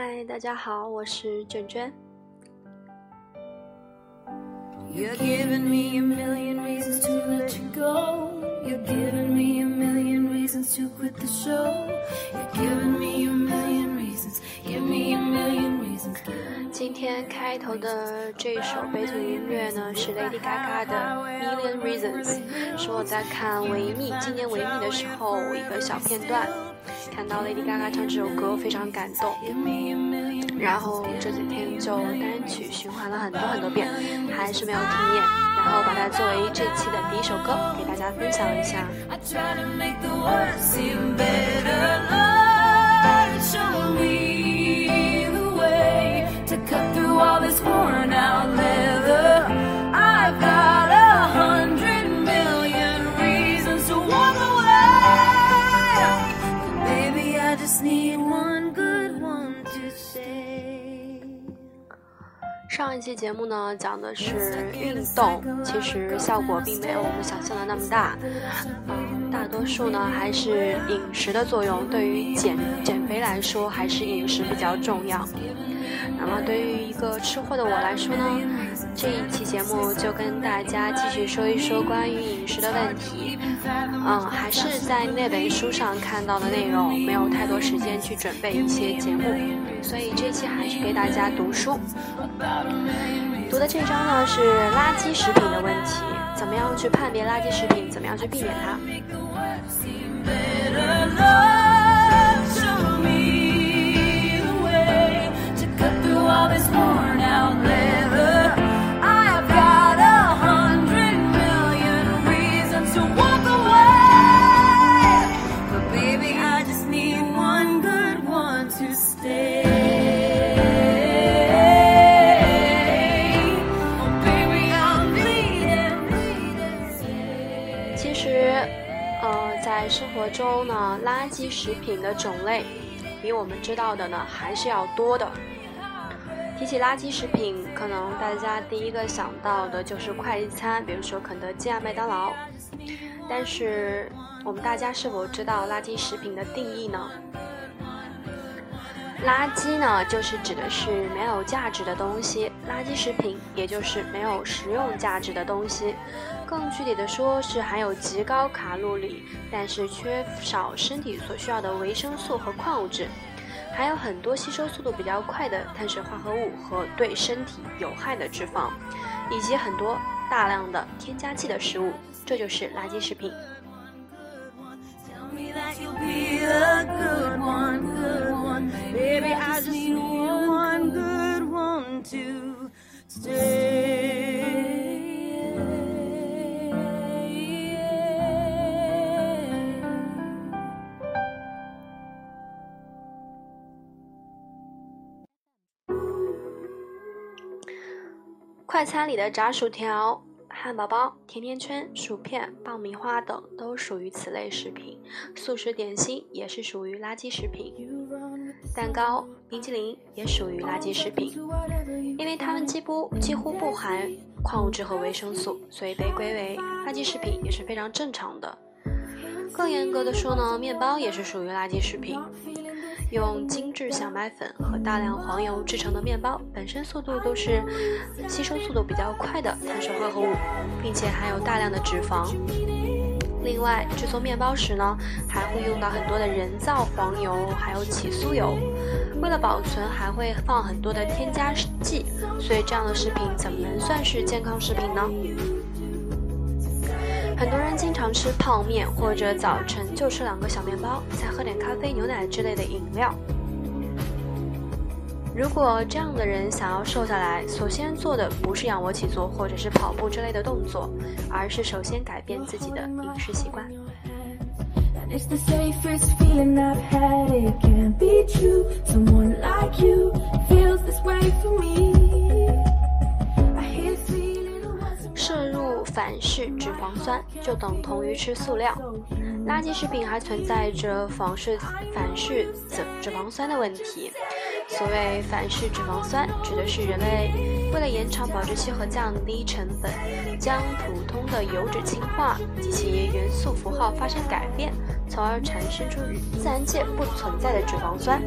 嗨，大家好，我是卷卷。You're giving me a million reasons to let you go. You're giving me a million reasons to quit the show. You're giving me a million reasons. Give me a million reasons. 今天开头的这首背景音乐呢是 Lady Gaga 的《Million Reasons》，是我在看维密今年维密的时候一个小片段，看到 Lady Gaga 唱这首歌非常感动，然后这几天就单曲循环了很多很多遍，还是没有听厌，然后把它作为这期的第一首歌给大家分享一下。All this worn out leather. I've got a hundred million reasons to walk away. But baby, I just need one good one to stay. 上一期节目呢讲的是运动，其实效果并没有我们想象的那么大，嗯，大多数呢还是饮食的作用，对于减减肥来说还是饮食比较重要。那么对于一个吃货的我来说呢，这一期节目就跟大家继续说一说关于饮食的问题。嗯，还是在那本书上看到的内容，没有太多时间去准备一些节目，所以这期还是给大家读书。读的这章呢是垃圾食品的问题，怎么样去判别垃圾食品，怎么样去避免它。其实，呃，在生活中呢，垃圾食品的种类比我们知道的呢还是要多的。提起垃圾食品，可能大家第一个想到的就是快餐，比如说肯德基啊、麦当劳。但是，我们大家是否知道垃圾食品的定义呢？垃圾呢，就是指的是没有价值的东西；垃圾食品也就是没有食用价值的东西。更具体的说，是含有极高卡路里，但是缺少身体所需要的维生素和矿物质，还有很多吸收速度比较快的碳水化合物和对身体有害的脂肪，以及很多大量的添加剂的食物，这就是垃圾食品。Maybe I just need one good one to 快餐里的炸薯条、汉堡包、甜甜圈、薯片、爆米花等都属于此类食品。速食点心也是属于垃圾食品，蛋糕、冰淇淋也属于垃圾食品，因为它们几乎几乎不含矿物质和维生素，所以被归为垃圾食品也是非常正常的。更严格的说呢，面包也是属于垃圾食品。用精致小麦粉和大量黄油制成的面包，本身速度都是吸收速度比较快的碳水化合物，并且含有大量的脂肪。另外，制作面包时呢，还会用到很多的人造黄油，还有起酥油。为了保存，还会放很多的添加剂，所以这样的食品怎么能算是健康食品呢？很多人经常吃泡面，或者早晨就吃两个小面包，再喝点咖啡、牛奶之类的饮料。如果这样的人想要瘦下来，首先做的不是仰卧起坐或者是跑步之类的动作，而是首先改变自己的饮食习惯。反式脂肪酸就等同于吃塑料。垃圾食品还存在着反式反式脂脂肪酸的问题。所谓反式脂肪酸，指的是人类为了延长保质期和降低成本，将普通的油脂氢化及其元素符号发生改变，从而产生出自然界不存在的脂肪酸。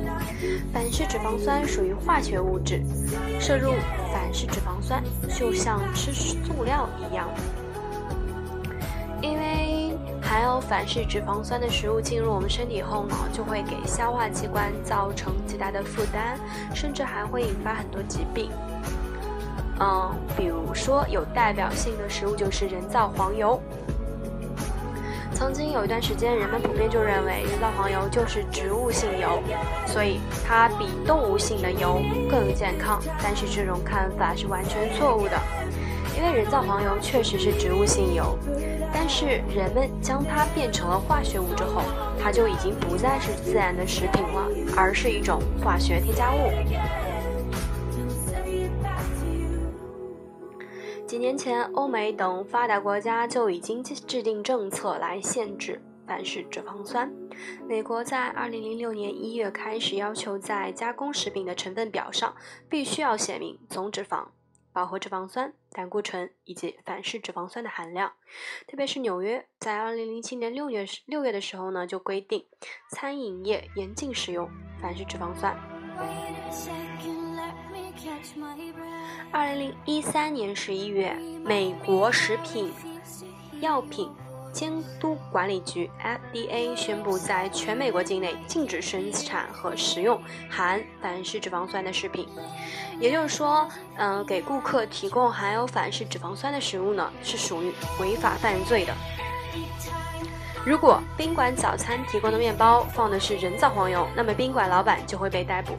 反式脂肪酸属于化学物质，摄入反是脂肪酸就像吃塑料一样。因为含有反式脂肪酸的食物进入我们身体后呢，就会给消化器官造成极大的负担，甚至还会引发很多疾病。嗯，比如说有代表性的食物就是人造黄油。曾经有一段时间，人们普遍就认为人造黄油就是植物性油，所以它比动物性的油更健康。但是这种看法是完全错误的，因为人造黄油确实是植物性油。但是人们将它变成了化学物之后，它就已经不再是自然的食品了，而是一种化学添加物。几年前，欧美等发达国家就已经制定政策来限制反式脂肪酸。美国在2006年1月开始要求在加工食品的成分表上必须要写明总脂肪。饱和脂肪酸、胆固醇以及反式脂肪酸的含量，特别是纽约在二零零七年六月六月的时候呢，就规定餐饮业严禁使用反式脂肪酸。Wait a second. 二零零一三年十一月，美国食品药品。监督管理局 （FDA） 宣布，在全美国境内禁止生产和食用含反式脂肪酸的食品。也就是说，嗯，给顾客提供含有反式脂肪酸的食物呢，是属于违法犯罪的。如果宾馆早餐提供的面包放的是人造黄油，那么宾馆老板就会被逮捕。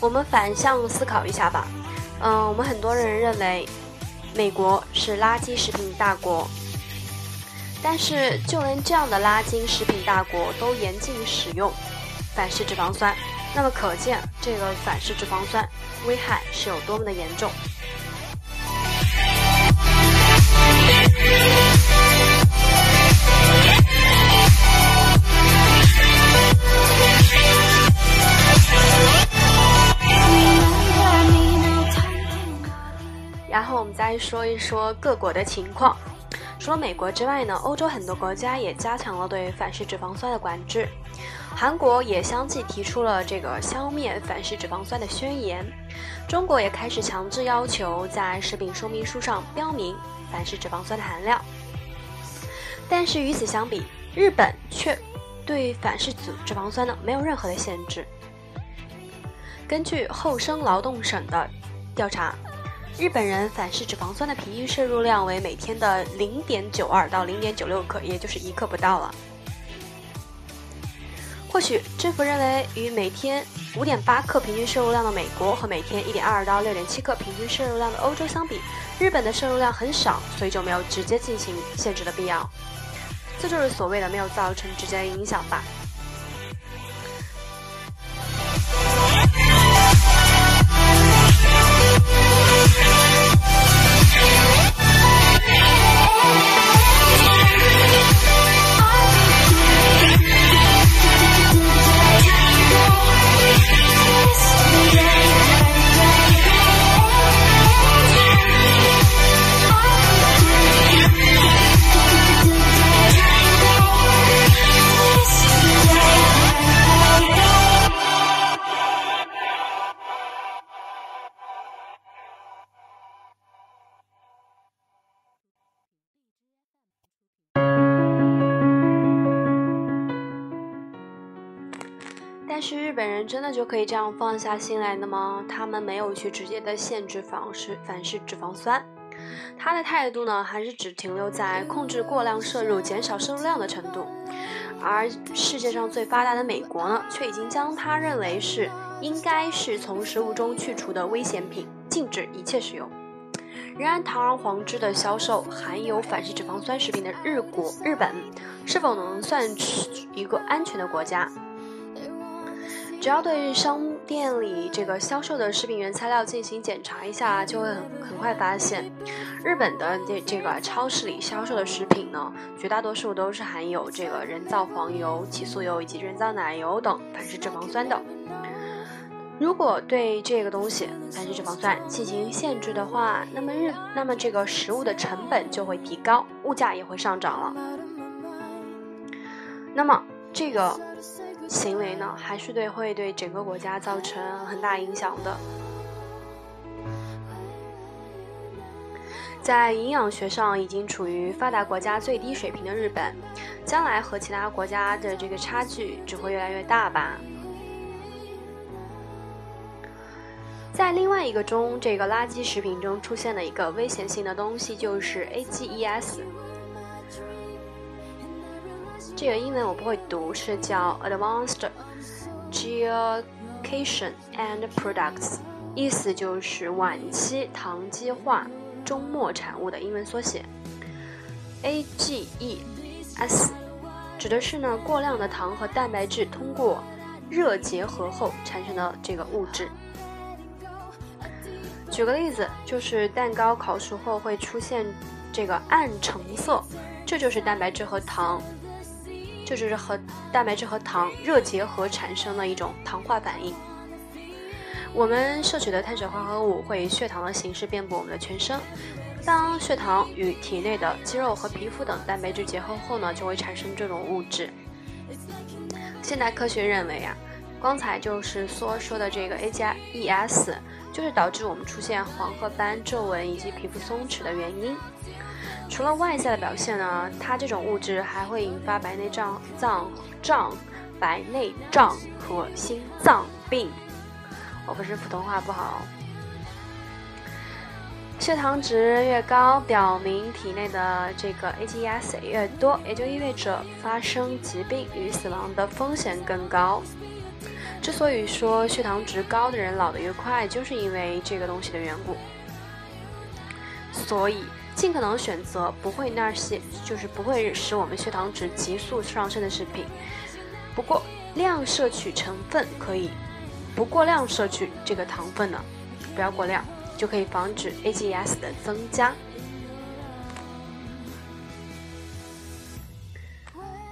我们反向思考一下吧，嗯，我们很多人认为美国是垃圾食品大国，但是就连这样的垃圾食品大国都严禁使用反式脂肪酸，那么可见这个反式脂肪酸危害是有多么的严重。然后我们再说一说各国的情况。除了美国之外呢，欧洲很多国家也加强了对反式脂肪酸的管制。韩国也相继提出了这个消灭反式脂肪酸的宣言。中国也开始强制要求在食品说明书上标明反式脂肪酸的含量。但是与此相比，日本却对反式脂脂肪酸呢没有任何的限制。根据厚生劳动省的调查。日本人反式脂肪酸的平均摄入量为每天的零点九二到零点九六克，也就是一克不到了。或许政府认为，与每天五点八克平均摄入量的美国和每天一点二到六点七克平均摄入量的欧洲相比，日本的摄入量很少，所以就没有直接进行限制的必要。这就是所谓的没有造成直接影响吧。本人真的就可以这样放下心来的吗？他们没有去直接的限制反式反式脂肪酸，他的态度呢，还是只停留在控制过量摄入、减少摄入量的程度。而世界上最发达的美国呢，却已经将它认为是应该是从食物中去除的危险品，禁止一切使用。仍然，堂而皇之的销售含有反式脂肪酸食品的日国日本，是否能算是一个安全的国家？只要对商店里这个销售的食品原材料进行检查一下，就会很很快发现，日本的这这个超市里销售的食品呢，绝大多数都是含有这个人造黄油、起酥油以及人造奶油等反式脂肪酸的。如果对这个东西反式脂肪酸进行限制的话，那么日那么这个食物的成本就会提高，物价也会上涨了。那么这个行为呢，还是对会对整个国家造成很大影响的。在营养学上已经处于发达国家最低水平的日本，将来和其他国家的这个差距只会越来越大吧。在另外一个中，这个垃圾食品中出现的一个危险性的东西，就是 AGEs。这个英文我不会读，是叫 Advanced Glycation and Products，意思就是晚期糖基化终末产物的英文缩写。AGEs 指的是呢过量的糖和蛋白质通过热结合后产生的这个物质。举个例子，就是蛋糕烤熟后会出现这个暗橙色，这就是蛋白质和糖，这就是和蛋白质和糖热结合产生的一种糖化反应。我们摄取的碳水化合物会以血糖的形式遍布我们的全身，当血糖与体内的肌肉和皮肤等蛋白质结合后呢，就会产生这种物质。现代科学认为啊，刚才就是说说的这个 A 加 ES。就是导致我们出现黄褐斑、皱纹以及皮肤松弛的原因。除了外在的表现呢，它这种物质还会引发白内障、脏胀、白内障和心脏病。我不是普通话不好。血糖值越高，表明体内的这个 AGEs 越多，也就意味着发生疾病与死亡的风险更高。之所以说血糖值高的人老得越快，就是因为这个东西的缘故。所以尽可能选择不会那些，就是不会使我们血糖值急速上升的食品。不过量摄取成分可以，不过量摄取这个糖分呢，不要过量，就可以防止 A G S 的增加。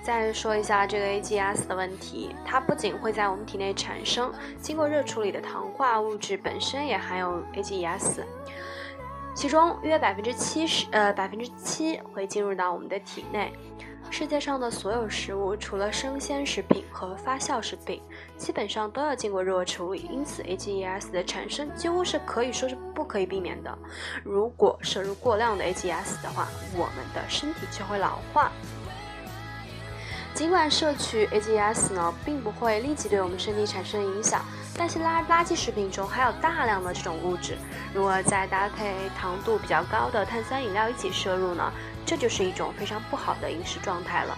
再说一下这个 A G S 的问题，它不仅会在我们体内产生，经过热处理的糖化物质本身也含有 A G S 其中约百分之七十，呃百分之七会进入到我们的体内。世界上的所有食物，除了生鲜食品和发酵食品，基本上都要经过热处理，因此 AGEs 的产生几乎是可以说是不可以避免的。如果摄入过量的 AGEs 的话，我们的身体就会老化。尽管摄取 AGEs 呢，并不会立即对我们身体产生影响，但是垃垃圾食品中含有大量的这种物质，如果再搭配糖度比较高的碳酸饮料一起摄入呢，这就是一种非常不好的饮食状态了。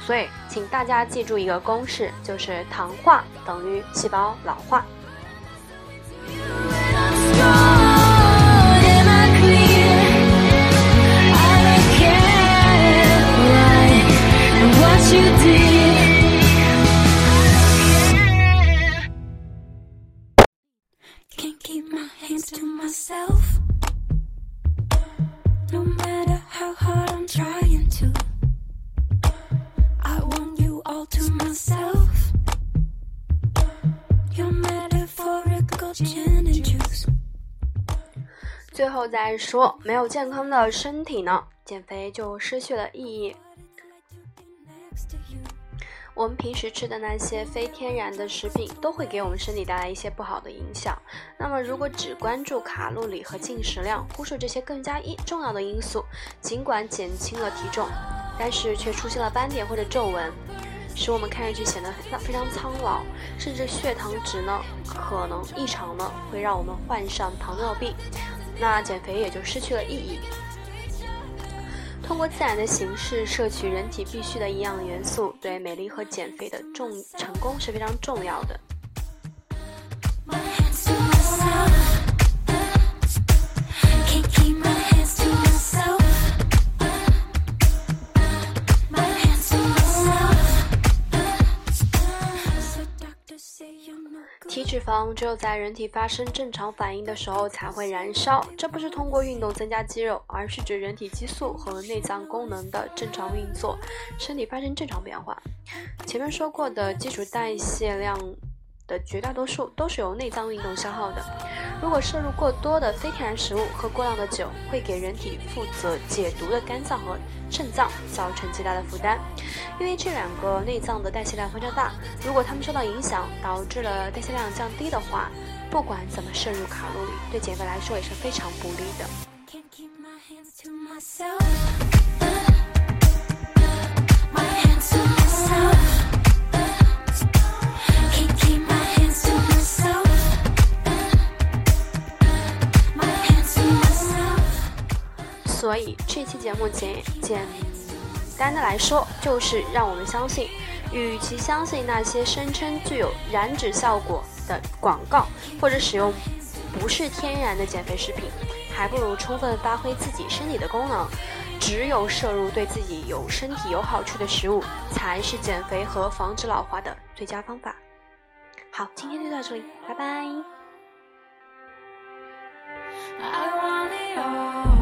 所以，请大家记住一个公式，就是糖化等于细胞老化。后再说，没有健康的身体呢，减肥就失去了意义。我们平时吃的那些非天然的食品，都会给我们身体带来一些不好的影响。那么，如果只关注卡路里和进食量，忽视这些更加一重要的因素，尽管减轻了体重，但是却出现了斑点或者皱纹，使我们看上去显得非常苍老，甚至血糖值呢可能异常呢，会让我们患上糖尿病。那减肥也就失去了意义。通过自然的形式摄取人体必需的营养元素，对美丽和减肥的重成功是非常重要的。体脂肪只有在人体发生正常反应的时候才会燃烧，这不是通过运动增加肌肉，而是指人体激素和内脏功能的正常运作，身体发生正常变化。前面说过的基础代谢量。的绝大多数都是由内脏运动消耗的。如果摄入过多的非天然食物，喝过量的酒，会给人体负责解毒的肝脏和肾脏造成极大的负担。因为这两个内脏的代谢量非常大，如果它们受到影响，导致了代谢量降低的话，不管怎么摄入卡路里，对减肥来说也是非常不利的。所以这期节目简简单的来说，就是让我们相信，与其相信那些声称具有燃脂效果的广告，或者使用不是天然的减肥食品，还不如充分发挥自己身体的功能。只有摄入对自己有身体有好处的食物，才是减肥和防止老化的最佳方法。好，今天就到这里，拜拜。I want it all.